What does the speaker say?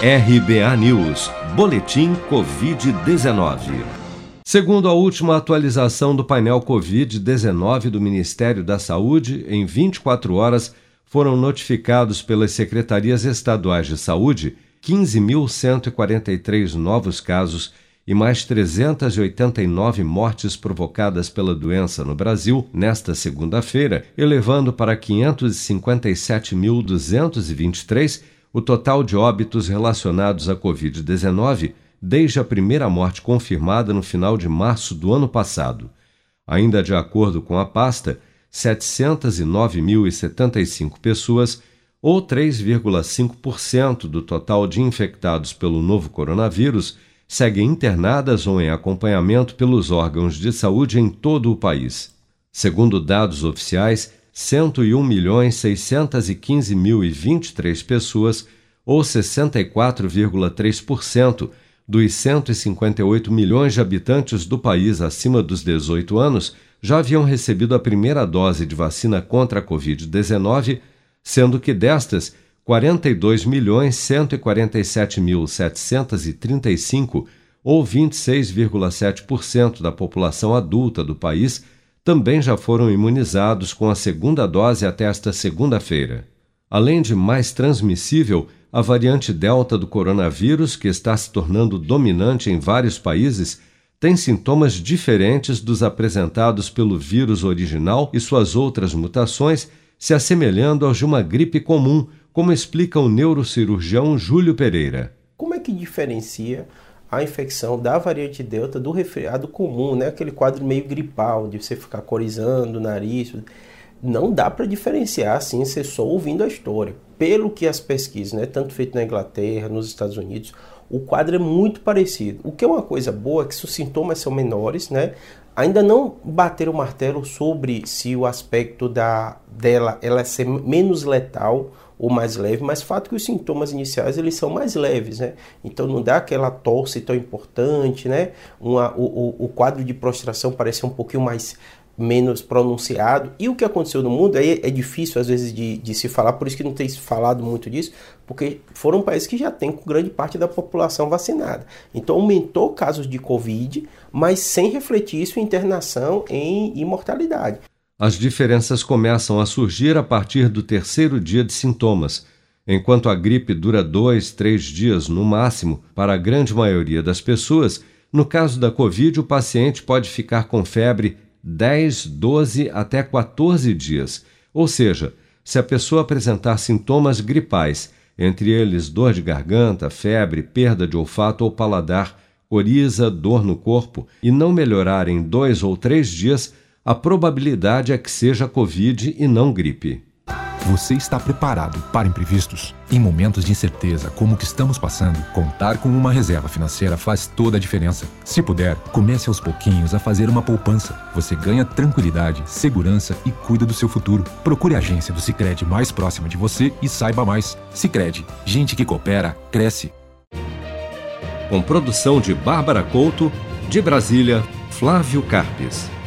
RBA News, Boletim Covid-19. Segundo a última atualização do painel Covid-19 do Ministério da Saúde, em 24 horas foram notificados pelas secretarias estaduais de saúde 15.143 novos casos e mais 389 mortes provocadas pela doença no Brasil nesta segunda-feira, elevando para 557.223 o total de óbitos relacionados à Covid-19 desde a primeira morte confirmada no final de março do ano passado. Ainda de acordo com a pasta, 709.075 pessoas, ou 3,5% do total de infectados pelo novo coronavírus, seguem internadas ou em acompanhamento pelos órgãos de saúde em todo o país. Segundo dados oficiais, 101.615.023 pessoas, ou 64,3% dos 158 milhões de habitantes do país acima dos 18 anos, já haviam recebido a primeira dose de vacina contra a Covid-19, sendo que destas, 42.147.735, ou 26,7% da população adulta do país, também já foram imunizados com a segunda dose até esta segunda-feira. Além de mais transmissível, a variante Delta do coronavírus, que está se tornando dominante em vários países, tem sintomas diferentes dos apresentados pelo vírus original e suas outras mutações, se assemelhando aos de uma gripe comum, como explica o neurocirurgião Júlio Pereira. Como é que diferencia a infecção da variante Delta do resfriado comum, né? aquele quadro meio gripal, de você ficar corizando o nariz? Não dá para diferenciar assim, você só ouvindo a história. Pelo que as pesquisas, né, tanto feito na Inglaterra, nos Estados Unidos, o quadro é muito parecido. O que é uma coisa boa é que se os sintomas são menores, né? Ainda não bateram o martelo sobre se o aspecto da, dela ela é ser menos letal ou mais leve, mas fato que os sintomas iniciais eles são mais leves, né? Então não dá aquela tosse tão importante, né? Uma, o, o, o quadro de prostração parece um pouquinho mais menos pronunciado. E o que aconteceu no mundo aí é difícil às vezes de, de, se falar, por isso que não tem se falado muito disso, porque foram países que já têm grande parte da população vacinada. Então aumentou casos de Covid, mas sem refletir isso em internação em imortalidade. As diferenças começam a surgir a partir do terceiro dia de sintomas. Enquanto a gripe dura dois, três dias no máximo para a grande maioria das pessoas, no caso da Covid, o paciente pode ficar com febre 10, 12 até 14 dias. Ou seja, se a pessoa apresentar sintomas gripais, entre eles dor de garganta, febre, perda de olfato ou paladar, coriza, dor no corpo, e não melhorar em dois ou três dias, a probabilidade é que seja Covid e não gripe. Você está preparado para imprevistos? Em momentos de incerteza como o que estamos passando, contar com uma reserva financeira faz toda a diferença. Se puder, comece aos pouquinhos a fazer uma poupança. Você ganha tranquilidade, segurança e cuida do seu futuro. Procure a agência do Sicredi mais próxima de você e saiba mais. Sicredi, gente que coopera cresce. Com produção de Bárbara Couto, de Brasília, Flávio Carpes.